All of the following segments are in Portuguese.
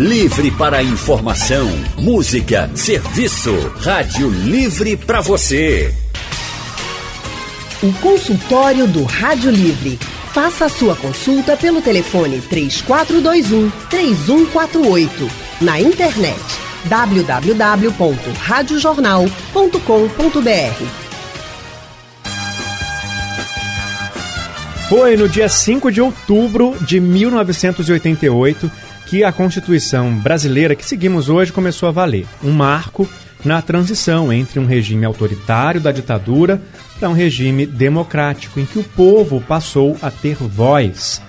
Livre para informação, música, serviço. Rádio Livre para você. O consultório do Rádio Livre. Faça a sua consulta pelo telefone 3421 3148. Na internet www.radiojornal.com.br. Foi no dia 5 de outubro de 1988 que a Constituição brasileira que seguimos hoje começou a valer. Um marco na transição entre um regime autoritário da ditadura para um regime democrático, em que o povo passou a ter voz.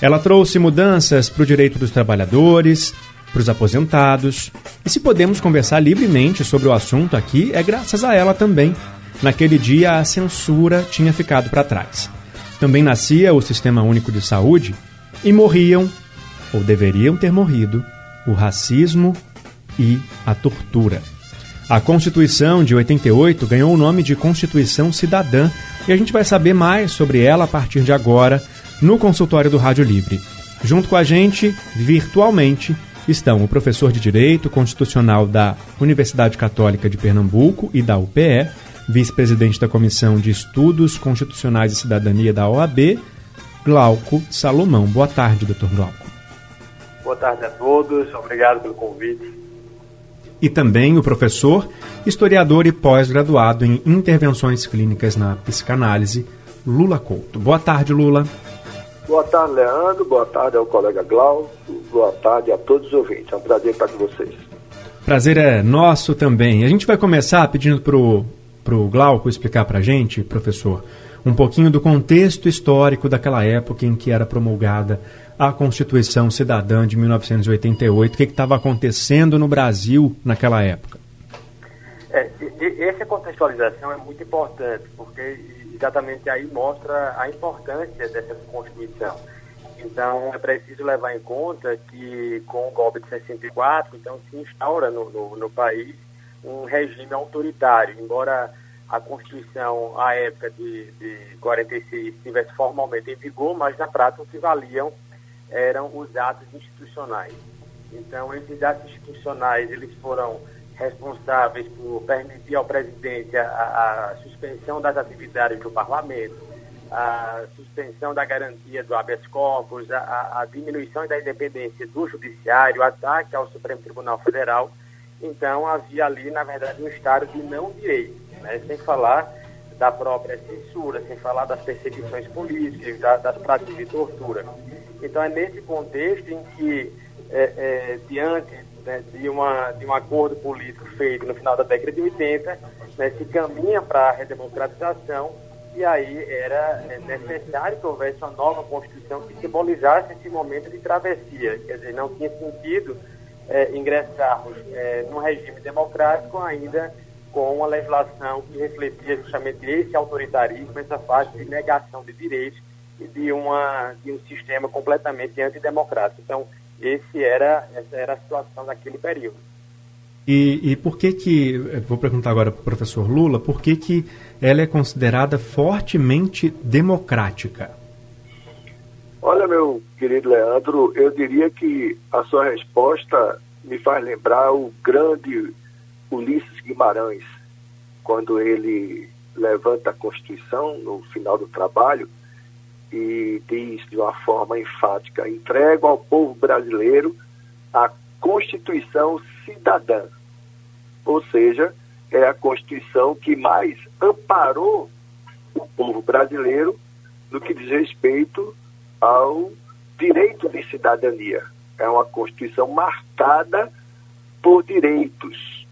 Ela trouxe mudanças para o direito dos trabalhadores, para os aposentados. E se podemos conversar livremente sobre o assunto aqui, é graças a ela também. Naquele dia, a censura tinha ficado para trás. Também nascia o Sistema Único de Saúde e morriam ou deveriam ter morrido, o racismo e a tortura. A Constituição de 88 ganhou o nome de Constituição Cidadã e a gente vai saber mais sobre ela a partir de agora no consultório do Rádio Livre. Junto com a gente, virtualmente, estão o professor de Direito Constitucional da Universidade Católica de Pernambuco e da UPE, vice-presidente da Comissão de Estudos Constitucionais e Cidadania da OAB, Glauco Salomão. Boa tarde, doutor Glauco. Boa tarde a todos, obrigado pelo convite. E também o professor, historiador e pós-graduado em intervenções clínicas na psicanálise, Lula Couto. Boa tarde, Lula. Boa tarde, Leandro. Boa tarde ao colega Glauco. Boa tarde a todos os ouvintes. É um prazer estar com vocês. Prazer é nosso também. A gente vai começar pedindo para o Glauco explicar para a gente, professor, um pouquinho do contexto histórico daquela época em que era promulgada a Constituição Cidadã de 1988. O que estava acontecendo no Brasil naquela época? É, essa contextualização é muito importante, porque exatamente aí mostra a importância dessa Constituição. Então, é preciso levar em conta que, com o golpe de 64, então se instaura no, no, no país um regime autoritário, embora a Constituição, à época de, de 46, estivesse formalmente em vigor, mas na prática se valiam eram os atos institucionais. Então, esses atos institucionais, eles foram responsáveis por permitir ao presidente a, a suspensão das atividades do parlamento, a suspensão da garantia do habeas corpus, a, a diminuição da independência do judiciário, o ataque ao Supremo Tribunal Federal. Então, havia ali, na verdade, um estado de não direito, né? sem falar da própria censura, sem falar das perseguições políticas, da, das práticas de tortura. Então é nesse contexto em que, é, é, diante né, de, uma, de um acordo político feito no final da década de 80, né, se caminha para a redemocratização e aí era é, necessário que houvesse uma nova Constituição que simbolizasse esse momento de travessia. Quer dizer, não tinha sentido é, ingressarmos é, num regime democrático ainda com uma legislação que refletia justamente esse autoritarismo, essa fase de negação de direitos de, uma, de um sistema completamente antidemocrático. Então, esse era, essa era a situação naquele período. E, e por que que, vou perguntar agora para o professor Lula, por que que ela é considerada fortemente democrática? Olha, meu querido Leandro, eu diria que a sua resposta me faz lembrar o grande Ulisses Guimarães, quando ele levanta a Constituição no final do trabalho, e diz de uma forma enfática: entrego ao povo brasileiro a Constituição Cidadã. Ou seja, é a Constituição que mais amparou o povo brasileiro no que diz respeito ao direito de cidadania. É uma Constituição marcada por direitos,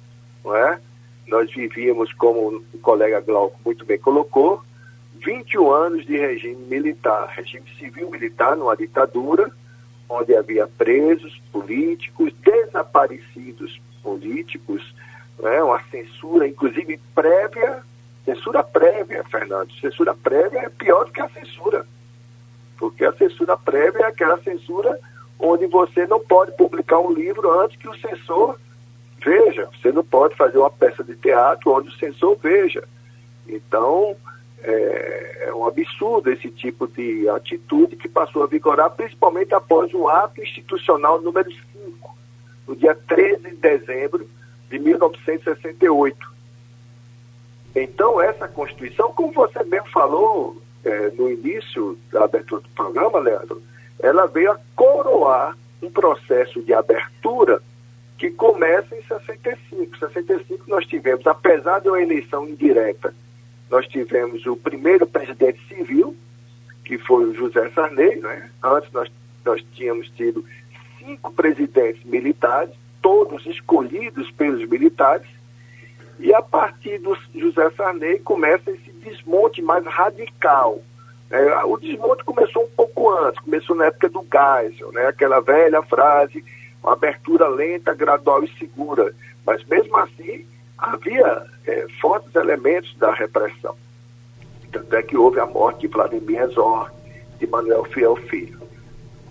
não é? Nós vivíamos, como o colega Glauco muito bem colocou, 21 anos de regime militar, regime civil militar numa ditadura, onde havia presos políticos, desaparecidos políticos, né, uma censura, inclusive prévia, censura prévia, Fernando. Censura prévia é pior do que a censura. Porque a censura prévia é aquela censura onde você não pode publicar um livro antes que o censor veja. Você não pode fazer uma peça de teatro onde o censor veja. Então, é, é, um absurdo esse tipo de atitude que passou a vigorar, principalmente após o ato institucional número 5 no dia 13 de dezembro de 1968. Então, essa Constituição, como você mesmo falou é, no início da abertura do programa, Leandro, ela veio a coroar um processo de abertura que começa em 65. Em 65 nós tivemos, apesar de uma eleição indireta, nós tivemos o primeiro presidente civil, que foi o José Sarney, né? Antes nós, nós tínhamos tido cinco presidentes militares, todos escolhidos pelos militares, e a partir do José Sarney começa esse desmonte mais radical. É, o desmonte começou um pouco antes, começou na época do Geisel, né? aquela velha frase, abertura lenta, gradual e segura. Mas mesmo assim, havia é, fortes elementos da repressão. Tanto é que houve a morte de Vladimir Herzog, de Manuel Fiel Filho.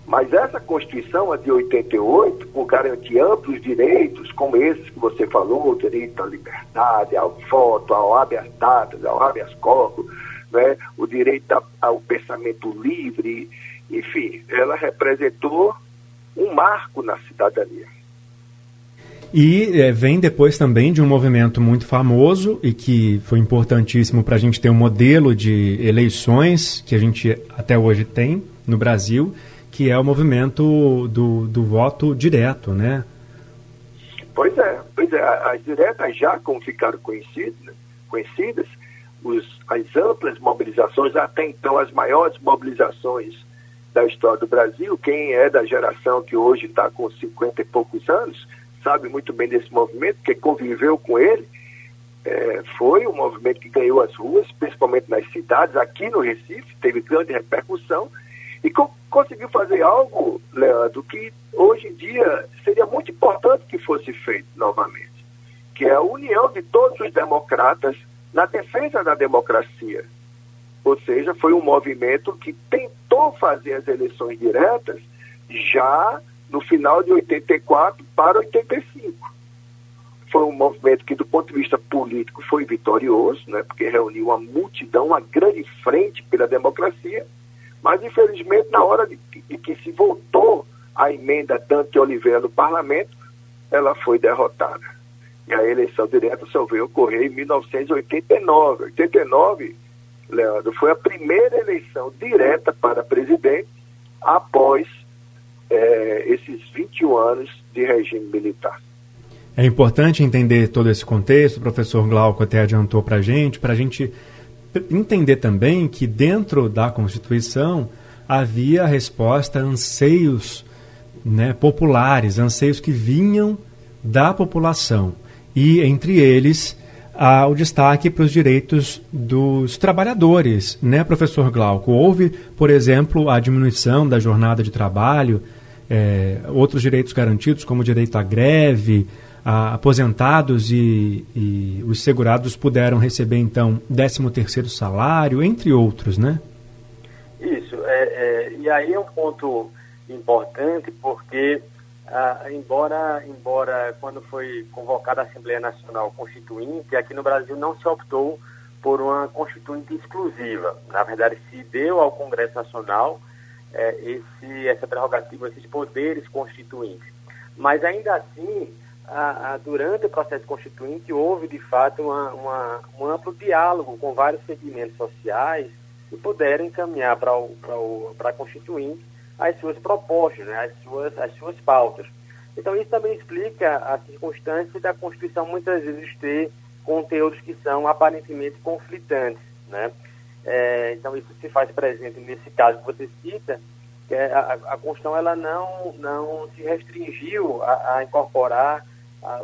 Mas essa Constituição, a de 88, por garantir amplos direitos, como esses que você falou, o direito à liberdade, ao voto, ao habeas datas, ao habeas corpus, né, o direito ao pensamento livre, enfim, ela representou um marco na cidadania. E é, vem depois também de um movimento muito famoso e que foi importantíssimo para a gente ter um modelo de eleições que a gente até hoje tem no Brasil, que é o movimento do, do voto direto, né? Pois é, pois é, as diretas já como ficaram conhecidas, conhecidas. Os, as amplas mobilizações, até então as maiores mobilizações da história do Brasil, quem é da geração que hoje está com 50 e poucos anos, sabe muito bem desse movimento, porque conviveu com ele, é, foi um movimento que ganhou as ruas, principalmente nas cidades, aqui no Recife, teve grande repercussão, e co conseguiu fazer algo, Leandro, que hoje em dia seria muito importante que fosse feito novamente, que é a união de todos os democratas na defesa da democracia. Ou seja, foi um movimento que tentou fazer as eleições diretas já no final de 84 para 85. Foi um movimento que, do ponto de vista político, foi vitorioso, né, porque reuniu uma multidão, uma grande frente pela democracia, mas, infelizmente, na hora de, de que se votou a emenda Dante Oliveira no parlamento, ela foi derrotada. E a eleição direta só veio ocorrer em 1989. 89, Leandro, foi a primeira eleição direta para presidente após é, esses 21 anos de regime militar. É importante entender todo esse contexto, o professor Glauco até adiantou para a gente, para a gente entender também que dentro da Constituição havia resposta a anseios né, populares, anseios que vinham da população. E entre eles o destaque para os direitos dos trabalhadores, né, professor Glauco? Houve, por exemplo, a diminuição da jornada de trabalho, é, outros direitos garantidos, como o direito à greve, aposentados e, e, os segurados puderam receber então 13 terceiro salário, entre outros, né? Isso, é, é, e aí é um ponto importante porque ah, embora, embora quando foi convocada a Assembleia Nacional Constituinte, aqui no Brasil não se optou por uma constituinte exclusiva. Na verdade, se deu ao Congresso Nacional é, esse, essa prerrogativa, esses poderes constituintes. Mas ainda assim, a, a, durante o processo constituinte houve de fato uma, uma, um amplo diálogo com vários segmentos sociais que puderam encaminhar para a constituinte as suas propostas, né, as, suas, as suas pautas. Então isso também explica a circunstância da Constituição muitas vezes ter conteúdos que são aparentemente conflitantes, né? É, então isso se faz presente nesse caso que você cita, que é a, a Constituição ela não, não se restringiu a, a incorporar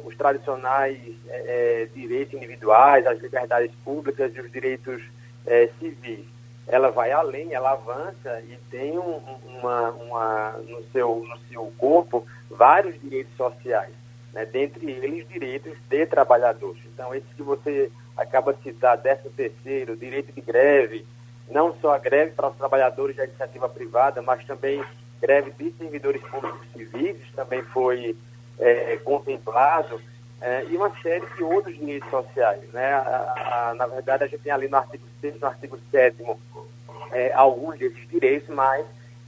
os tradicionais é, é, direitos individuais, as liberdades públicas e os direitos é, civis. Ela vai além, ela avança e tem um, uma, uma, no, seu, no seu corpo vários direitos sociais, né? dentre eles direitos de trabalhadores. Então, esse que você acaba de citar, 13 terceiro, direito de greve, não só a greve para os trabalhadores da iniciativa privada, mas também greve de servidores públicos civis, também foi é, contemplado, é, e uma série de outros direitos sociais. Né? A, a, na verdade, a gente tem ali no artigo 6 no artigo 7 é, alguns desses direitos, mas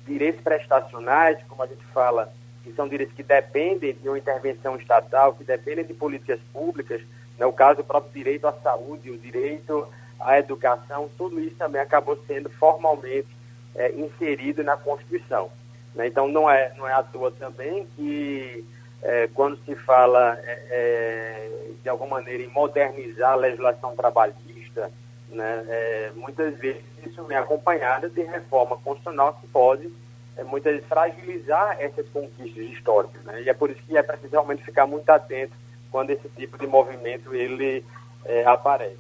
direitos prestacionais, como a gente fala que são direitos que dependem de uma intervenção estatal, que dependem de políticas públicas, no né, caso, o próprio direito à saúde, o direito à educação, tudo isso também acabou sendo formalmente é, inserido na Constituição. Né? Então, não é, não é à toa também que, é, quando se fala, é, é de alguma maneira, em modernizar a legislação trabalhista, né, é, muitas vezes isso vem acompanhado de reforma constitucional que pode é, muitas vezes fragilizar essas conquistas históricas. Né? E é por isso que é preciso realmente ficar muito atento quando esse tipo de movimento ele é, aparece.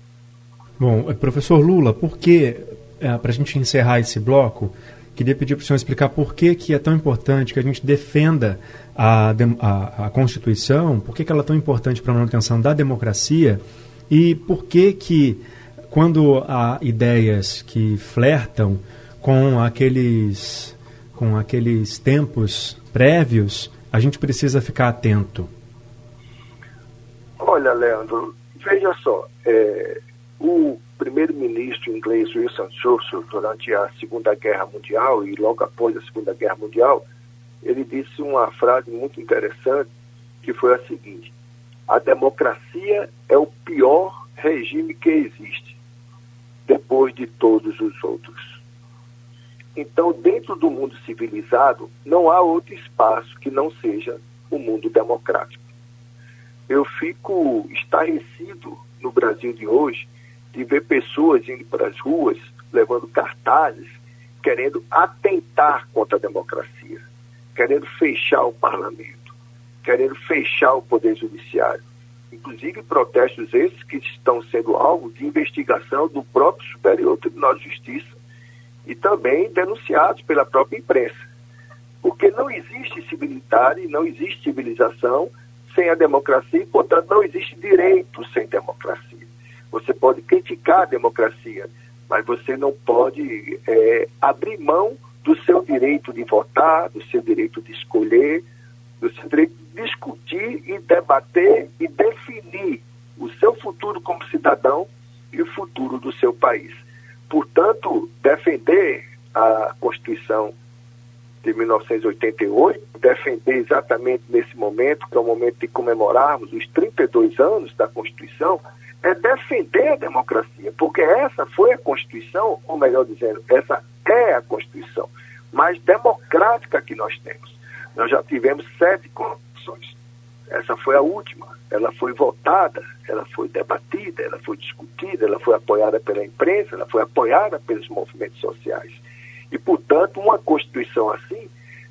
Bom, professor Lula, por que, é, para a gente encerrar esse bloco, queria pedir para o senhor explicar por que, que é tão importante que a gente defenda a, a, a Constituição, por que, que ela é tão importante para a manutenção da democracia e por que que quando há ideias que flertam com aqueles com aqueles tempos prévios, a gente precisa ficar atento. Olha, Leandro, veja só, é, o primeiro-ministro inglês Winston Churchill, durante a Segunda Guerra Mundial e logo após a Segunda Guerra Mundial, ele disse uma frase muito interessante, que foi a seguinte: a democracia é o pior regime que existe, depois de todos os outros. Então, dentro do mundo civilizado, não há outro espaço que não seja o mundo democrático. Eu fico estarrecido no Brasil de hoje de ver pessoas indo para as ruas levando cartazes querendo atentar contra a democracia, querendo fechar o parlamento, querendo fechar o poder judiciário. Inclusive protestos esses que estão sendo alvo de investigação do próprio Superior Tribunal de Justiça e também denunciados pela própria imprensa. Porque não existe civilidade, não existe civilização sem a democracia e, portanto, não existe direito sem democracia. Você pode criticar a democracia, mas você não pode é, abrir mão do seu direito de votar, do seu direito de escolher, do seu direito de discutir e debater e definir o seu futuro como cidadão e o futuro do seu país. Portanto, defender a Constituição de 1988, defender exatamente nesse momento, que é o momento de comemorarmos os 32 anos da Constituição, é defender a democracia, porque essa foi a Constituição, ou melhor dizendo, essa é a Constituição mais democrática que nós temos. Nós já tivemos sete constituições. Essa foi a última. Ela foi votada, ela foi debatida, ela foi discutida, ela foi apoiada pela imprensa, ela foi apoiada pelos movimentos sociais. E, portanto, uma Constituição assim,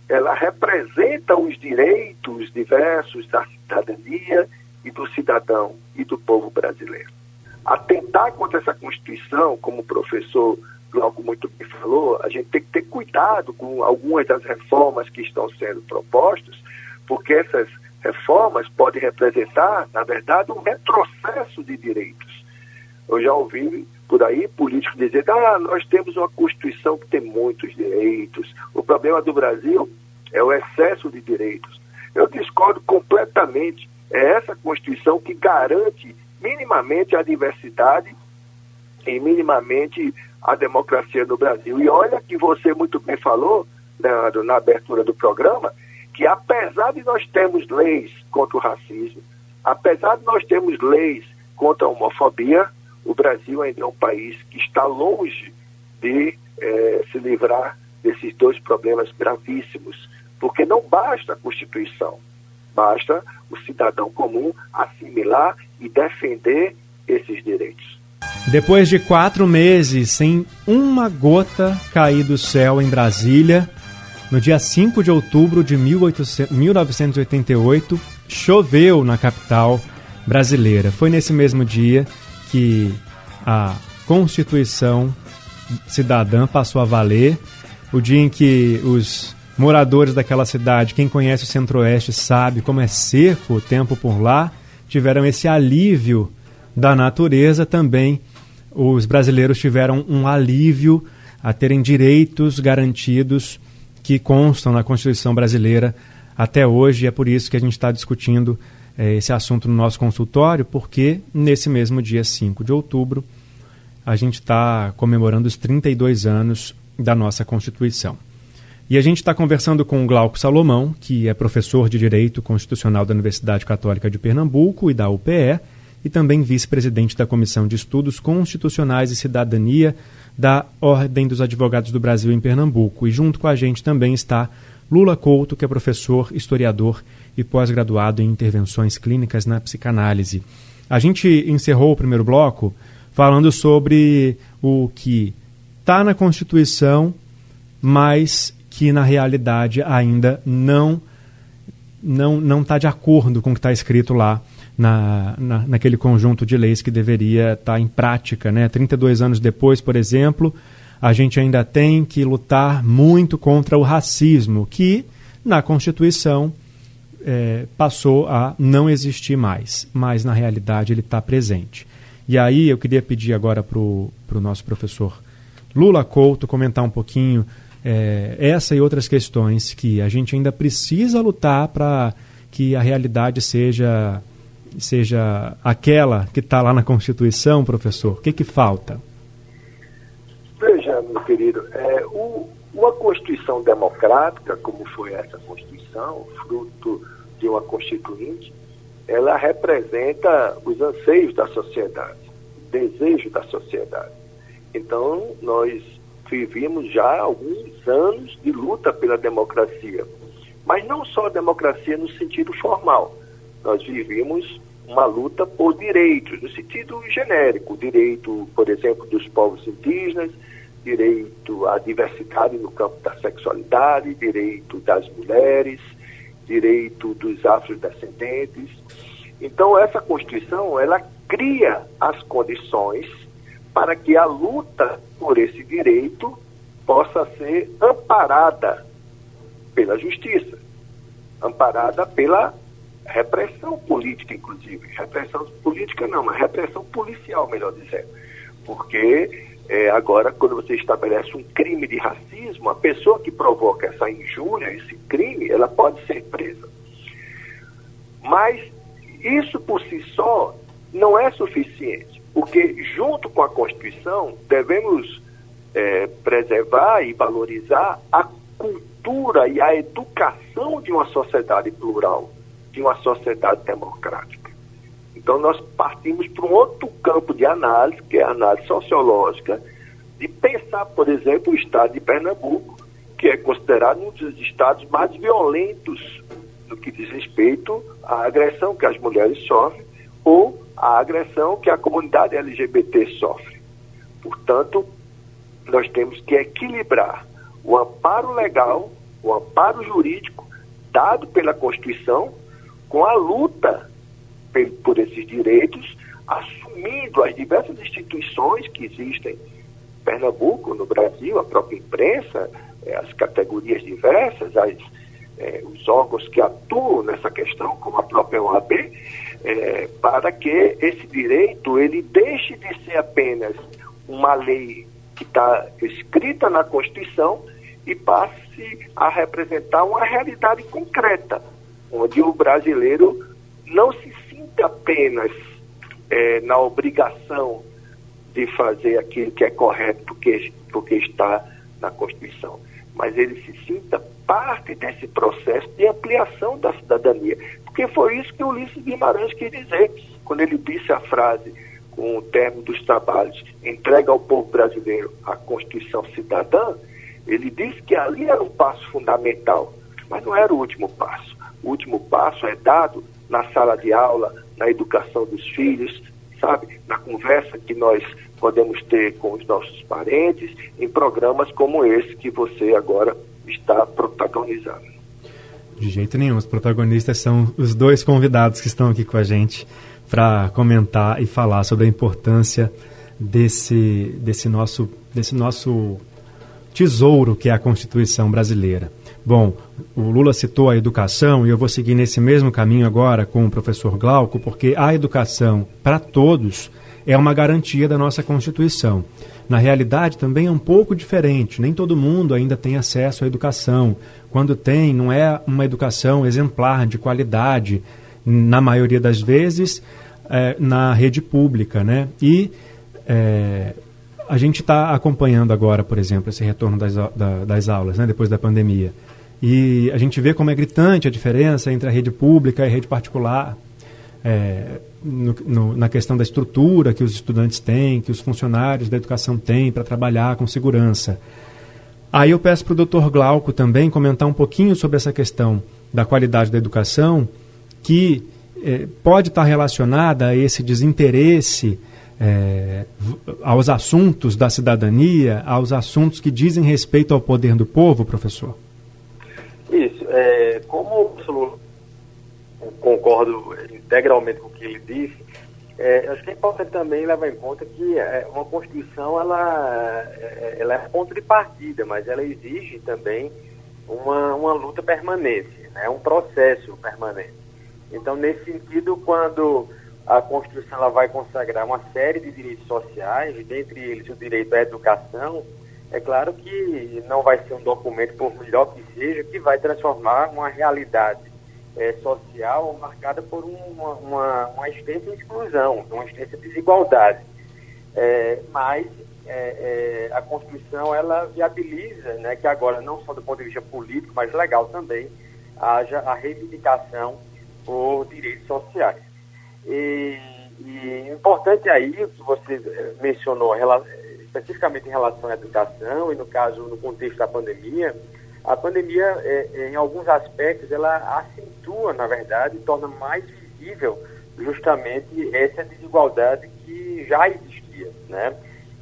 ela representa os direitos diversos da cidadania e do cidadão e do povo brasileiro. Atentar contra essa Constituição, como o professor Glauco muito bem falou, a gente tem que ter cuidado com algumas das reformas que estão sendo propostas, porque essas reformas podem representar, na verdade, um retrocesso de direitos. Eu já ouvi por aí políticos dizer, ah, nós temos uma Constituição que tem muitos direitos. O problema do Brasil é o excesso de direitos. Eu discordo completamente. É essa Constituição que garante minimamente a diversidade e minimamente a democracia no Brasil. E olha que você muito bem falou, Leandro, na abertura do programa, que apesar de nós termos leis contra o racismo, apesar de nós termos leis contra a homofobia, o Brasil ainda é um país que está longe de eh, se livrar desses dois problemas gravíssimos, porque não basta a Constituição, basta o cidadão comum assimilar e defender esses direitos. Depois de quatro meses sem uma gota cair do céu em Brasília, no dia 5 de outubro de 1988, choveu na capital brasileira. Foi nesse mesmo dia que a Constituição Cidadã passou a valer, o dia em que os moradores daquela cidade, quem conhece o Centro-Oeste sabe como é seco o tempo por lá, tiveram esse alívio da natureza também. Os brasileiros tiveram um alívio a terem direitos garantidos que constam na Constituição brasileira até hoje. E é por isso que a gente está discutindo é, esse assunto no nosso consultório, porque nesse mesmo dia 5 de outubro a gente está comemorando os 32 anos da nossa Constituição. E a gente está conversando com o Glauco Salomão, que é professor de Direito Constitucional da Universidade Católica de Pernambuco e da UPE, e também vice-presidente da Comissão de Estudos Constitucionais e Cidadania da Ordem dos Advogados do Brasil em Pernambuco. E junto com a gente também está Lula Couto, que é professor, historiador e pós-graduado em intervenções clínicas na psicanálise. A gente encerrou o primeiro bloco falando sobre o que está na Constituição, mas que na realidade ainda não não não está de acordo com o que está escrito lá na, na, naquele conjunto de leis que deveria estar tá em prática. Né? 32 anos depois, por exemplo, a gente ainda tem que lutar muito contra o racismo, que na Constituição é, passou a não existir mais, mas na realidade ele está presente. E aí eu queria pedir agora para o nosso professor Lula Couto comentar um pouquinho é, essa e outras questões que a gente ainda precisa lutar para que a realidade seja seja aquela que está lá na Constituição, professor? O que, que falta? Veja, meu querido, é, o, uma Constituição democrática, como foi essa Constituição, fruto de uma Constituinte, ela representa os anseios da sociedade, o desejo da sociedade. Então, nós vivemos já alguns anos de luta pela democracia. Mas não só a democracia no sentido formal. Nós vivemos uma luta por direitos, no sentido genérico, direito, por exemplo, dos povos indígenas, direito à diversidade no campo da sexualidade, direito das mulheres, direito dos afrodescendentes. Então, essa Constituição, ela cria as condições para que a luta por esse direito possa ser amparada pela justiça, amparada pela repressão política, inclusive. Repressão política não, mas repressão policial, melhor dizendo. Porque é, agora, quando você estabelece um crime de racismo, a pessoa que provoca essa injúria, esse crime, ela pode ser presa. Mas isso por si só não é suficiente porque junto com a Constituição devemos é, preservar e valorizar a cultura e a educação de uma sociedade plural, de uma sociedade democrática. Então nós partimos para um outro campo de análise, que é a análise sociológica, de pensar, por exemplo, o estado de Pernambuco, que é considerado um dos estados mais violentos no que diz respeito à agressão que as mulheres sofrem, ou a agressão que a comunidade LGBT sofre. Portanto, nós temos que equilibrar o amparo legal, o amparo jurídico dado pela Constituição com a luta por esses direitos, assumindo as diversas instituições que existem. Em Pernambuco, no Brasil, a própria imprensa, eh, as categorias diversas, as, eh, os órgãos que atuam nessa questão, como a própria OAB, é, para que esse direito ele deixe de ser apenas uma lei que está escrita na Constituição e passe a representar uma realidade concreta, onde o brasileiro não se sinta apenas é, na obrigação de fazer aquilo que é correto porque, porque está na Constituição, mas ele se sinta parte desse processo de ampliação da cidadania. Porque foi isso que Ulisses Guimarães quis dizer quando ele disse a frase com o termo dos trabalhos, entrega ao povo brasileiro a Constituição Cidadã, ele disse que ali era um passo fundamental, mas não era o último passo. O último passo é dado na sala de aula, na educação dos filhos, sabe? Na conversa que nós podemos ter com os nossos parentes, em programas como esse que você agora está protagonizando. De jeito nenhum. Os protagonistas são os dois convidados que estão aqui com a gente para comentar e falar sobre a importância desse, desse, nosso, desse nosso tesouro que é a Constituição brasileira. Bom, o Lula citou a educação e eu vou seguir nesse mesmo caminho agora com o professor Glauco, porque a educação para todos é uma garantia da nossa Constituição. Na realidade, também é um pouco diferente. Nem todo mundo ainda tem acesso à educação. Quando tem, não é uma educação exemplar, de qualidade, na maioria das vezes, é, na rede pública. Né? E é, a gente está acompanhando agora, por exemplo, esse retorno das, da, das aulas, né, depois da pandemia. E a gente vê como é gritante a diferença entre a rede pública e a rede particular. É, no, no, na questão da estrutura que os estudantes têm, que os funcionários da educação têm para trabalhar com segurança. Aí eu peço para o doutor Glauco também comentar um pouquinho sobre essa questão da qualidade da educação, que é, pode estar relacionada a esse desinteresse é, aos assuntos da cidadania, aos assuntos que dizem respeito ao poder do povo, professor? Isso. É, como o concordo integralmente com o que ele disse, é, acho que é importante também levar em conta que é, uma Constituição ela, é, ela é ponto de partida, mas ela exige também uma, uma luta permanente, né, um processo permanente. Então, nesse sentido, quando a Constituição ela vai consagrar uma série de direitos sociais, dentre eles o direito à educação, é claro que não vai ser um documento, por melhor que seja, que vai transformar uma realidade é, social marcada por uma, uma, uma extensa exclusão, uma extensa desigualdade. É, mas é, a Constituição ela viabiliza né, que agora, não só do ponto de vista político, mas legal também, haja a reivindicação por direitos sociais. E, e importante aí, que você eh, mencionou especificamente em relação à educação e no caso, no contexto da pandemia, a pandemia, é, em alguns aspectos, ela acentua, na verdade, torna mais visível justamente essa desigualdade que já existia, né?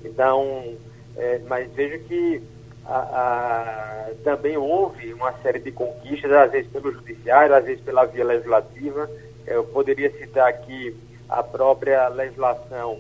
Então, é, mas veja que a, a, também houve uma série de conquistas, às vezes pelo judiciário, às vezes pela via legislativa, eu poderia citar aqui a própria legislação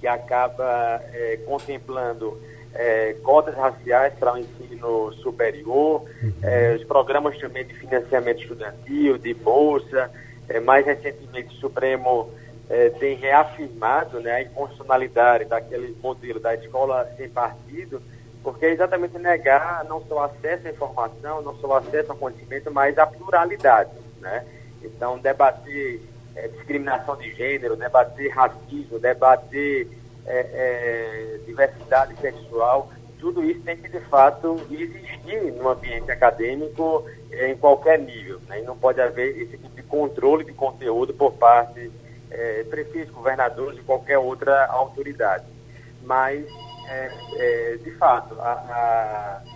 que acaba é, contemplando é, cotas raciais para o ensino superior, uhum. é, os programas também de financiamento estudantil, de bolsa. É, mais recentemente, o Supremo é, tem reafirmado né, a inconstitucionalidade daquele modelo da escola sem partido, porque é exatamente negar não só acesso à informação, não só acesso ao conhecimento, mas a pluralidade. Né? Então, debater é, discriminação de gênero, debater racismo, debater é, é, diversidade sexual, tudo isso tem que, de fato, existir no ambiente acadêmico em qualquer nível. Né? E não pode haver esse tipo de controle de conteúdo por parte é, prefeitos, governadores e qualquer outra autoridade. Mas, é, é, de fato, a, a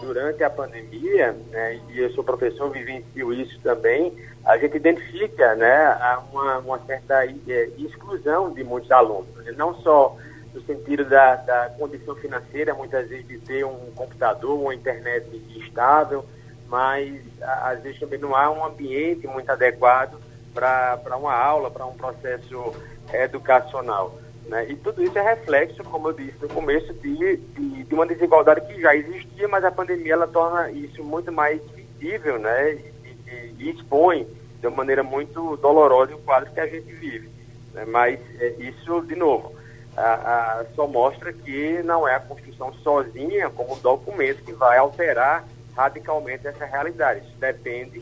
durante a pandemia, né, e eu sou professor, vivencio isso também, a gente identifica né, uma, uma certa é, exclusão de muitos alunos, né, não só no sentido da, da condição financeira, muitas vezes de ter um computador, uma internet estável, mas às vezes também não há um ambiente muito adequado para uma aula, para um processo educacional. Né? E tudo isso é reflexo, como eu disse no começo, de, de, de, uma desigualdade que já existia, mas a pandemia ela torna isso muito mais visível né? e, e, e expõe de uma maneira muito dolorosa o quadro que a gente vive. Né? Mas é, isso, de novo, a, a, só mostra que não é a Constituição sozinha como um documento que vai alterar radicalmente essa realidade. Isso depende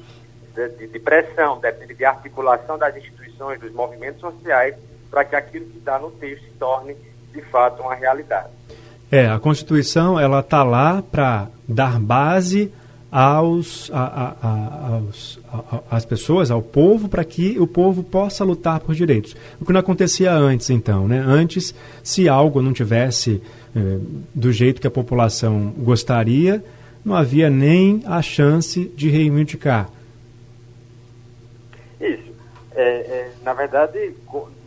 de, de, de pressão, depende de articulação das instituições, dos movimentos sociais para que aquilo que está no texto se torne de fato uma realidade. É, a Constituição ela está lá para dar base aos, a, a, a, aos às pessoas, ao povo, para que o povo possa lutar por direitos. O que não acontecia antes, então, né? Antes, se algo não tivesse eh, do jeito que a população gostaria, não havia nem a chance de reivindicar. Isso. É, é, na verdade,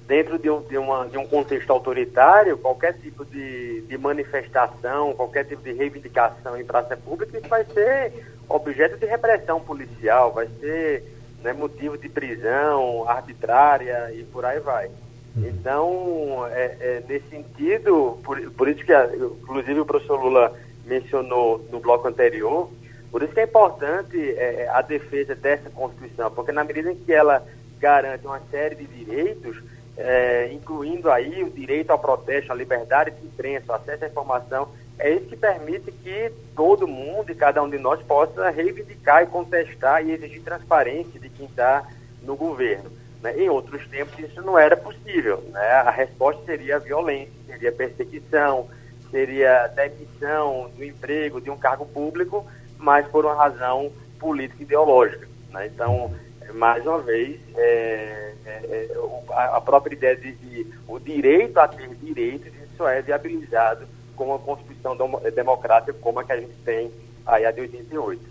dentro de um, de, uma, de um contexto autoritário, qualquer tipo de, de manifestação, qualquer tipo de reivindicação em praça pública, isso vai ser objeto de repressão policial, vai ser né, motivo de prisão arbitrária e por aí vai. Uhum. Então, é, é, nesse sentido, por, por isso que, a, inclusive, o professor Lula mencionou no bloco anterior, por isso que é importante é, a defesa dessa Constituição, porque na medida em que ela garante uma série de direitos, é, incluindo aí o direito ao protesto, a liberdade de imprensa, acesso à informação, é isso que permite que todo mundo e cada um de nós possa reivindicar e contestar e exigir transparência de quem está no governo. Né? Em outros tempos isso não era possível. Né? A resposta seria violência, seria perseguição, seria demissão do emprego, de um cargo público, mas por uma razão política ideológica. Né? Então, mais uma vez, é, é, é a própria ideia de, de, o direito a ter direitos, isso é viabilizado com uma Constituição democrática como a que a gente tem aí a de 88.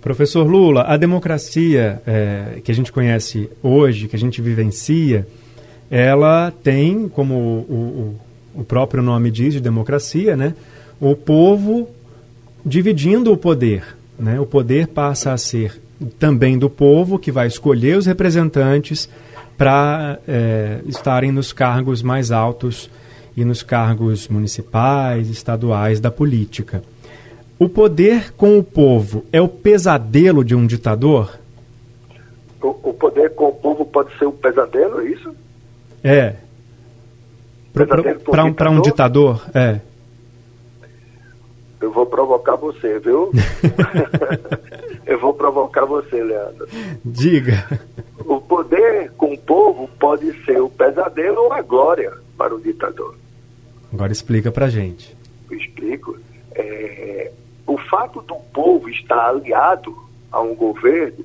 Professor Lula, a democracia é, que a gente conhece hoje, que a gente vivencia, ela tem, como o, o, o próprio nome diz, de democracia, né, o povo dividindo o poder. Né? O poder passa a ser também do povo, que vai escolher os representantes para é, estarem nos cargos mais altos e nos cargos municipais, estaduais da política. O poder com o povo é o pesadelo de um ditador? O, o poder com o povo pode ser um pesadelo, é isso? É. Para um, um ditador, é. Eu vou provocar você, viu? Eu vou provocar você, Leandro. Diga. O poder com o povo pode ser o pesadelo ou a glória para o ditador. Agora explica pra gente. Eu explico. É, o fato do povo estar aliado a um governo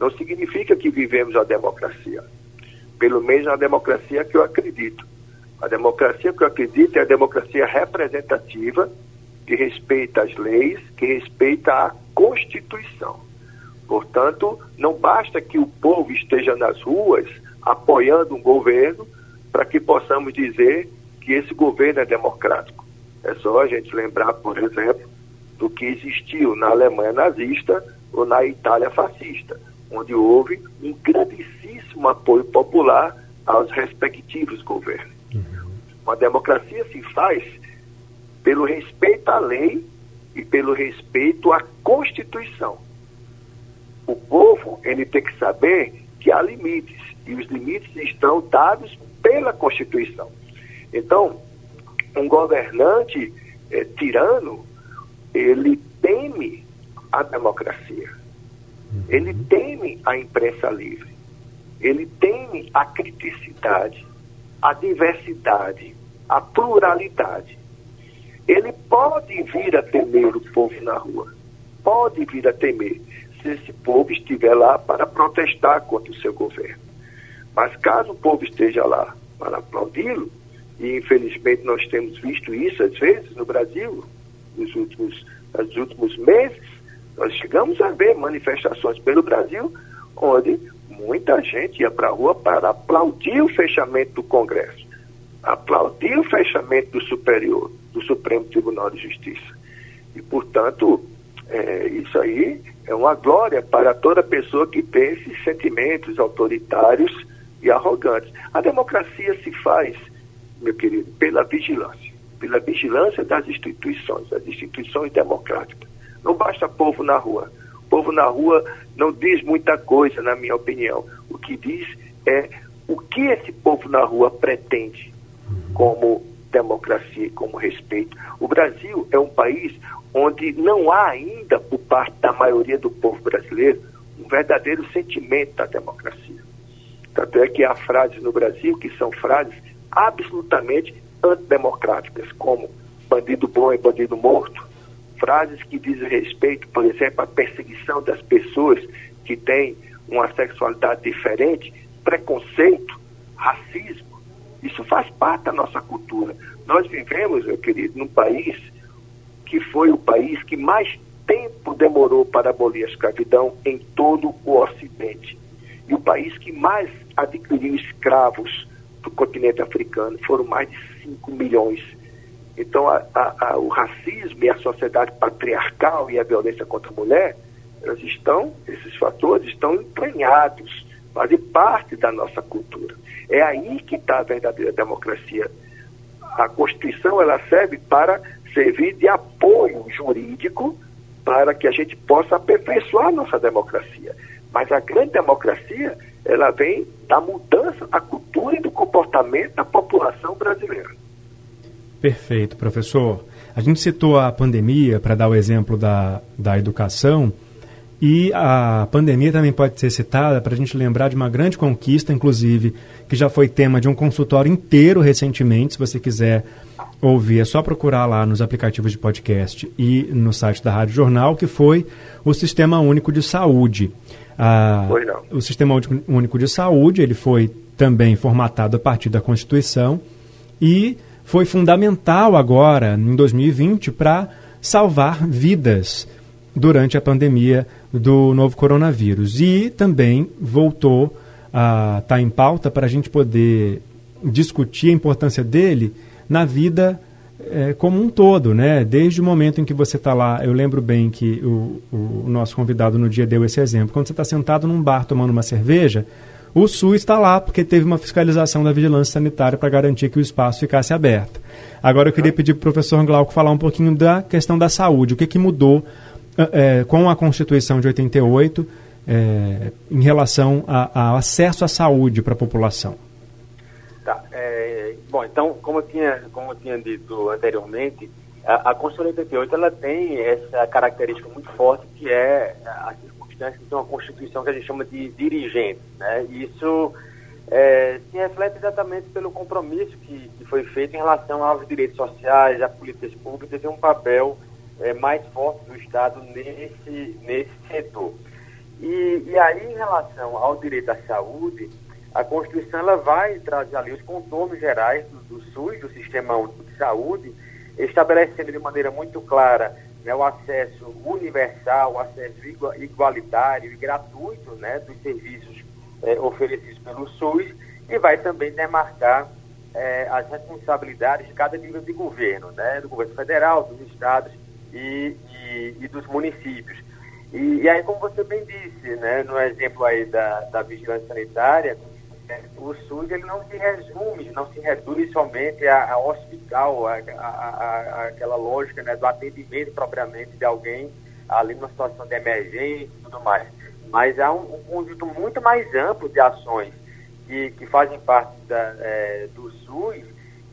não significa que vivemos a democracia. Pelo menos a democracia que eu acredito. A democracia que eu acredito é a democracia representativa que respeita as leis, que respeita a Constituição. Portanto, não basta que o povo esteja nas ruas apoiando um governo para que possamos dizer que esse governo é democrático. É só a gente lembrar, por exemplo, do que existiu na Alemanha nazista ou na Itália fascista, onde houve um grandíssimo apoio popular aos respectivos governos. Uhum. Uma democracia se faz pelo respeito à lei e pelo respeito à Constituição. O povo ele tem que saber que há limites e os limites estão dados pela Constituição. Então, um governante é, tirano ele teme a democracia, ele teme a imprensa livre, ele teme a criticidade, a diversidade, a pluralidade ele pode vir a temer o povo na rua. Pode vir a temer se esse povo estiver lá para protestar contra o seu governo. Mas caso o povo esteja lá para aplaudi-lo, e infelizmente nós temos visto isso às vezes no Brasil, nos últimos, nos últimos meses, nós chegamos a ver manifestações pelo Brasil onde muita gente ia para a rua para aplaudir o fechamento do Congresso, aplaudir o fechamento do Superior do Supremo Tribunal de Justiça. E, portanto, é, isso aí é uma glória para toda pessoa que tem esses sentimentos autoritários e arrogantes. A democracia se faz, meu querido, pela vigilância, pela vigilância das instituições, das instituições democráticas. Não basta povo na rua. Povo na rua não diz muita coisa, na minha opinião. O que diz é o que esse povo na rua pretende como democracia, como respeito. O Brasil é um país onde não há ainda, por parte da maioria do povo brasileiro, um verdadeiro sentimento da democracia. Tanto é que há frases no Brasil que são frases absolutamente antidemocráticas, como bandido bom e bandido morto. Frases que dizem respeito, por exemplo, à perseguição das pessoas que têm uma sexualidade diferente, preconceito, racismo. Isso faz parte da nossa cultura. Nós vivemos, meu querido, num país que foi o país que mais tempo demorou para abolir a escravidão em todo o Ocidente. E o país que mais adquiriu escravos do continente africano foram mais de 5 milhões. Então, a, a, a, o racismo e a sociedade patriarcal e a violência contra a mulher, elas estão, esses fatores estão entranhados, fazem parte da nossa cultura. É aí que está a verdadeira democracia. A Constituição ela serve para servir de apoio jurídico para que a gente possa aperfeiçoar a nossa democracia. Mas a grande democracia, ela vem da mudança da cultura e do comportamento da população brasileira. Perfeito, professor. A gente citou a pandemia para dar o exemplo da, da educação E a pandemia também pode ser citada para a gente lembrar de uma grande conquista, inclusive, que já foi tema de um consultório inteiro recentemente. Se você quiser ouvir, é só procurar lá nos aplicativos de podcast e no site da Rádio Jornal, que foi o Sistema Único de Saúde. Ah, o Sistema Único de Saúde ele foi também formatado a partir da Constituição e foi fundamental agora, em 2020, para salvar vidas durante a pandemia do novo coronavírus. E também voltou a estar tá em pauta para a gente poder discutir a importância dele na vida é, como um todo, né? Desde o momento em que você está lá, eu lembro bem que o, o, nosso convidado no dia deu esse exemplo. Quando você está sentado num bar tomando uma cerveja, o SUS está lá porque teve uma fiscalização da vigilância sanitária para garantir que o espaço ficasse aberto. Agora eu queria pedir para o professor Glauco falar um pouquinho da questão da saúde. O que, que mudou é, com a Constituição de 88 é, em relação ao acesso à saúde para a população? Tá. É, bom, então, como eu tinha, como eu tinha dito anteriormente, a, a Constituição de 88 ela tem essa característica muito forte que é a circunstância de uma Constituição que a gente chama de dirigente. Né? Isso é, se reflete exatamente pelo compromisso que, que, foi feito em relação aos direitos sociais, a políticas públicas e um papel é, mais forte do Estado nesse, nesse setor. E, e aí, em relação ao direito à saúde, a Constituição ela vai trazer ali os contornos gerais do, do SUS, do Sistema Único de Saúde, estabelecendo de maneira muito clara né, o acesso universal, o acesso igualitário e gratuito né, dos serviços é, oferecidos pelo SUS e vai também demarcar é, as responsabilidades de cada nível de governo, né, do governo federal, dos estados e, e, e dos municípios. E, e, aí, como você bem disse, né, no exemplo aí da, da vigilância sanitária, é, o SUS ele não se resume, não se reduz somente a, a hospital, a, a, aquela lógica né, do atendimento propriamente de alguém ali numa situação de emergência e tudo mais. Mas há um, um conjunto muito mais amplo de ações que, que fazem parte da, é, do SUS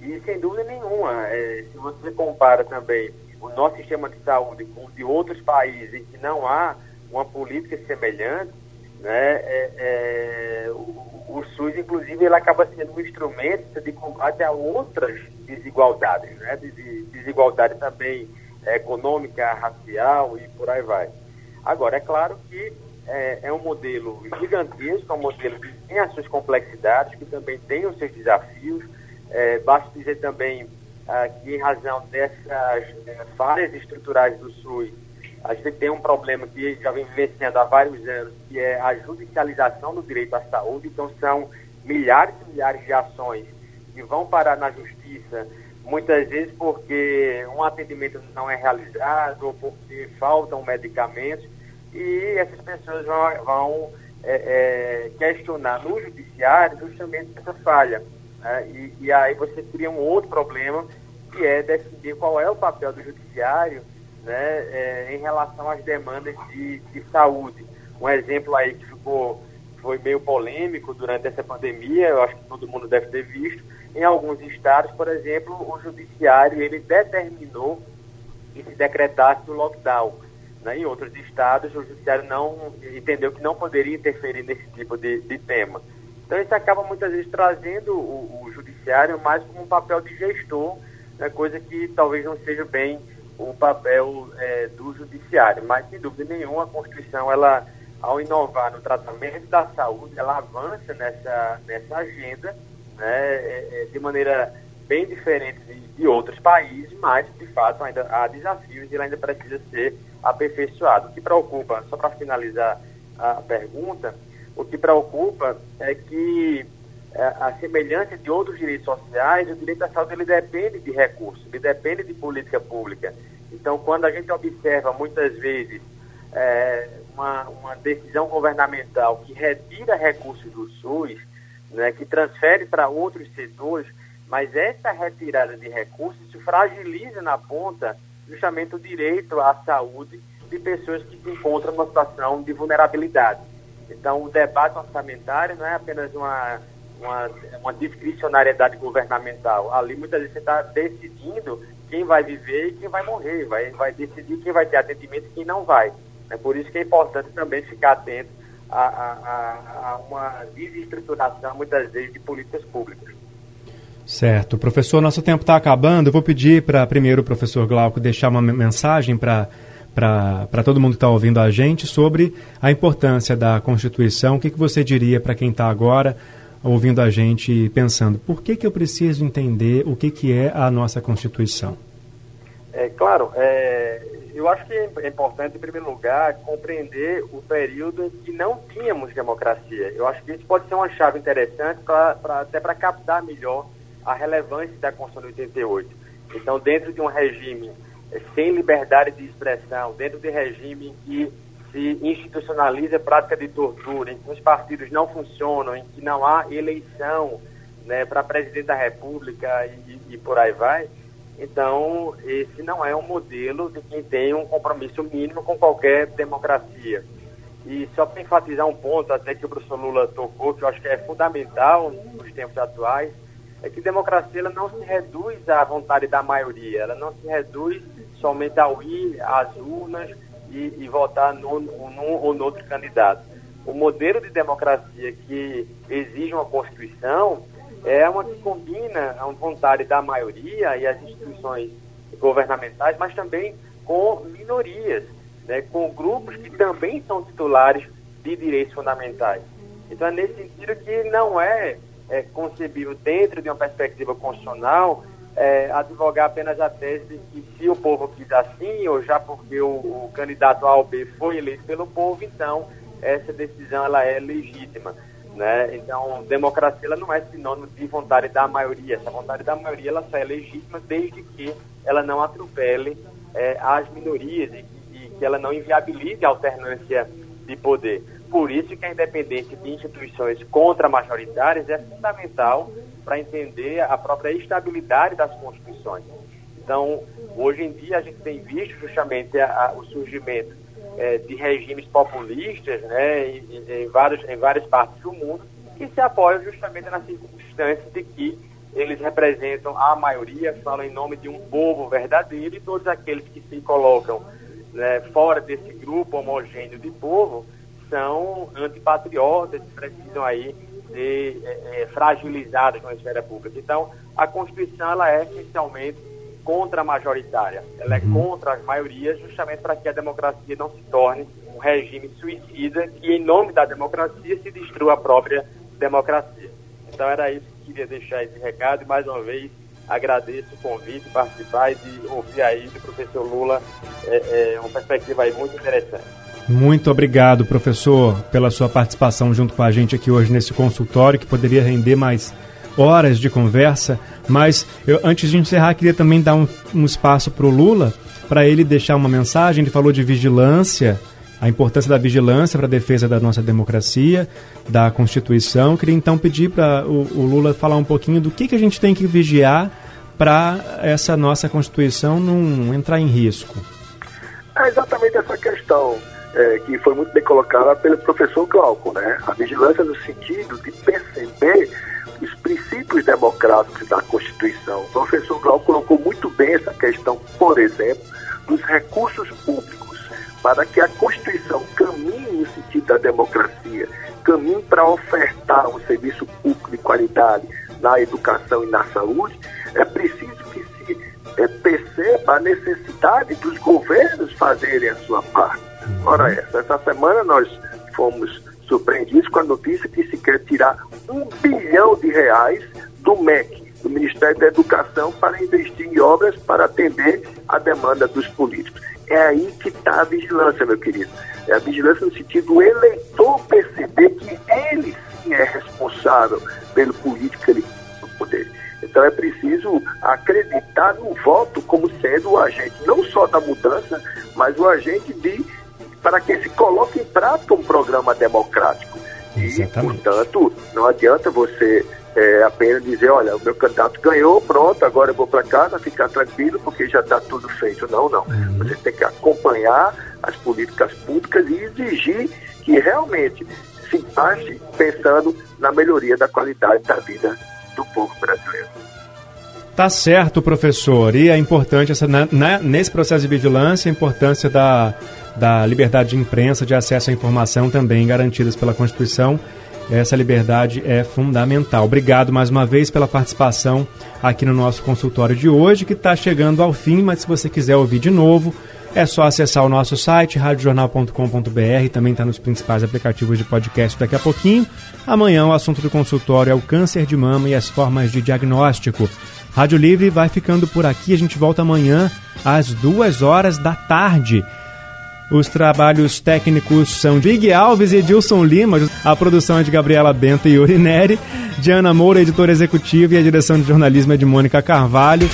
e, sem dúvida nenhuma, é, se você compara também o nosso sistema de saúde com de outros países em que não há uma política semelhante, né, é, é, o, o, SUS, inclusive, ele acaba sendo um instrumento de combate a outras desigualdades, né, de, de desigualdade também econômica, racial e por aí vai. Agora, é claro que é, é, um modelo gigantesco, é um modelo que tem as suas complexidades, que também tem os seus desafios. É, basta dizer também ah, que, em razão dessas é, falhas estruturais do SUS, a gente tem um problema que já vem vivenciando há vários anos, que é a judicialização do direito à saúde. Então, são milhares e milhares de ações que vão parar na justiça, muitas vezes porque um atendimento não é realizado ou porque faltam medicamentos e essas pessoas vão, vão é, é, questionar no judiciário justamente essa falha. Né? E, e, aí você cria um outro problema, que é decidir qual é o papel do judiciário né, é, em relação às demandas de, de saúde. Um exemplo aí que ficou, foi meio polêmico durante essa pandemia, eu acho que todo mundo deve ter visto, em alguns estados, por exemplo, o judiciário ele determinou que se decretasse o lockdown. Né? Em outros estados, o judiciário não entendeu que não poderia interferir nesse tipo de, de tema. Então, isso acaba muitas vezes trazendo o, o judiciário mais como um papel de gestor, né? coisa que talvez não seja bem o papel é, do judiciário. Mas, sem dúvida nenhuma, a Constituição, ela, ao inovar no tratamento da saúde, ela avança nessa, nessa agenda né? É, é, de maneira bem diferente de, de outros países, mas, de fato, ainda há desafios e ele ainda precisa ser aperfeiçoado. O que preocupa, só para finalizar a pergunta, o que preocupa é que é, a semelhança de outros direitos sociais, o direito à saúde ele depende de recursos, ele depende de política pública. Então, quando a gente observa muitas vezes é, uma, uma, decisão governamental que retira recursos do SUS, né, que transfere para outros setores, mas essa retirada de recursos fragiliza na ponta justamente o direito à saúde de pessoas que se encontram numa situação de vulnerabilidade. Então, o debate orçamentário não é apenas uma, uma, uma discricionariedade governamental. Ali, muitas vezes, você está decidindo quem vai viver e quem vai morrer, vai, vai decidir quem vai ter atendimento e quem não vai. É por isso que é importante também ficar atento a, a, a uma desestruturação, muitas vezes, de políticas públicas. Certo. Professor, nosso tempo está acabando. Eu vou pedir para primeiro o professor Glauco deixar uma mensagem para para todo mundo que está ouvindo a gente sobre a importância da Constituição. O que, que você diria para quem está agora ouvindo a gente pensando por que, que eu preciso entender o que, que é a nossa Constituição? É claro, é, eu acho que é importante, em primeiro lugar, compreender o período em que não tínhamos democracia. Eu acho que isso pode ser uma chave interessante pra, pra até para captar melhor a relevância da Constituição de 88. Então, dentro de um regime sem liberdade de expressão, dentro de regime que se institucionaliza a prática de tortura, em que os partidos não funcionam, em que não há eleição né, para presidente da República e, e, por aí vai. Então, esse não é um modelo de quem tem um compromisso mínimo com qualquer democracia. E só para enfatizar um ponto, até que o professor Lula tocou, que eu acho que é fundamental nos tempos atuais, é que democracia ela não se reduz à vontade da maioria, ela não se reduz somente ao ir às urnas e, e votar num, ou no outro candidato. O modelo de democracia que exige uma Constituição é uma que combina a vontade da maioria e as instituições governamentais, mas também com minorias, né, com grupos que também são titulares de direitos fundamentais. Então é nesse sentido que não é, é dentro de uma perspectiva constitucional é, advogar apenas a tese de que se o povo quis assim, ou já porque o, o, candidato A ou B foi eleito pelo povo, então essa decisão ela é legítima. Né? Então, democracia ela não é sinônimo de vontade da maioria. Essa vontade da maioria ela só é legítima desde que ela não atropele é, as minorias e, e que ela não inviabilize a alternância de poder. Por isso que a independência de instituições contra-majoritárias é fundamental para entender a própria estabilidade das constituições. Então, hoje em dia, a gente tem visto justamente a, a, o surgimento é, de regimes populistas né, em, em, vários, em várias partes do mundo que se apoiam justamente na circunstância de que eles representam a maioria, falam em nome de um povo verdadeiro e todos aqueles que se colocam né, fora desse grupo homogêneo de povo são antipatriotas, precisam aí ser é, é, fragilizadas na esfera pública. Então, a Constituição ela é essencialmente contra-majoritária. Ela é uhum. contra as maiorias, justamente para que a democracia não se torne um regime suicida que, em nome da democracia, se destrua a própria democracia. Então, era isso que queria deixar esse recado e, mais uma vez, agradeço o convite, participar e de ouvir aí do professor Lula é, é uma perspectiva aí muito interessante. Muito obrigado, professor, pela sua participação junto com a gente aqui hoje nesse consultório, que poderia render mais horas de conversa. Mas eu, antes de encerrar, queria também dar um, um espaço para o Lula, para ele deixar uma mensagem. Ele falou de vigilância, a importância da vigilância para a defesa da nossa democracia, da Constituição. Queria então pedir para o, o, Lula falar um pouquinho do que, que a gente tem que vigiar para essa nossa Constituição não entrar em risco. É exatamente essa questão é, que foi muito bem colocada pelo professor Glauco, né? A vigilância no sentido de perceber os princípios democráticos da Constituição. O professor Glauco colocou muito bem essa questão, por exemplo, dos recursos públicos, para que a Constituição caminhe no sentido da democracia, caminhe para ofertar um serviço público de qualidade na educação e na saúde, é preciso que se é, perceba a necessidade dos governos fazerem a sua parte. Ora essa, essa semana nós fomos surpreendidos com a notícia que se quer tirar um bilhão de reais do MEC, do Ministério da Educação, para investir em obras para atender a demanda dos políticos. É aí que está a vigilância, meu querido. É a vigilância no sentido do eleitor perceber que ele sim é responsável pelo político que ele no poder. Então é preciso acreditar no voto como sendo o agente não só da mudança, mas o agente de para que se coloque em prática um programa democrático. Exatamente. E, portanto, não adianta você é, apenas dizer, olha, o meu candidato ganhou, pronto, agora eu vou para casa, ficar tranquilo, porque já está tudo feito. Não, não. Uhum. Você tem que acompanhar as políticas públicas e exigir que realmente se passe pensando na melhoria da qualidade da vida do povo brasileiro. Tá certo, professor. E é importante essa, na, na, nesse processo de vigilância, a importância da da liberdade de imprensa, de acesso à informação também garantidas pela Constituição. Essa liberdade é fundamental. Obrigado mais uma vez pela participação aqui no nosso consultório de hoje, que está chegando ao fim, mas se você quiser ouvir de novo, é só acessar o nosso site, radiojornal.com.br, também está nos principais aplicativos de podcast daqui a pouquinho. Amanhã o assunto do consultório é o câncer de mama e as formas de diagnóstico. Rádio Livre vai ficando por aqui, a gente volta amanhã às duas horas da tarde. Os trabalhos técnicos são de Ig Alves e Edilson Lima. A produção é de Gabriela Bento e Yuri Neri. Diana Moura, editora executiva, e a direção de jornalismo é de Mônica Carvalho.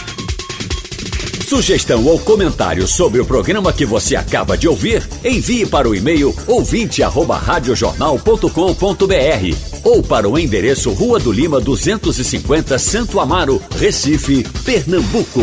Sugestão ou comentário sobre o programa que você acaba de ouvir, envie para o e-mail ouvinte@radiojornal.com.br ou para o endereço Rua do Lima 250, Santo Amaro, Recife, Pernambuco.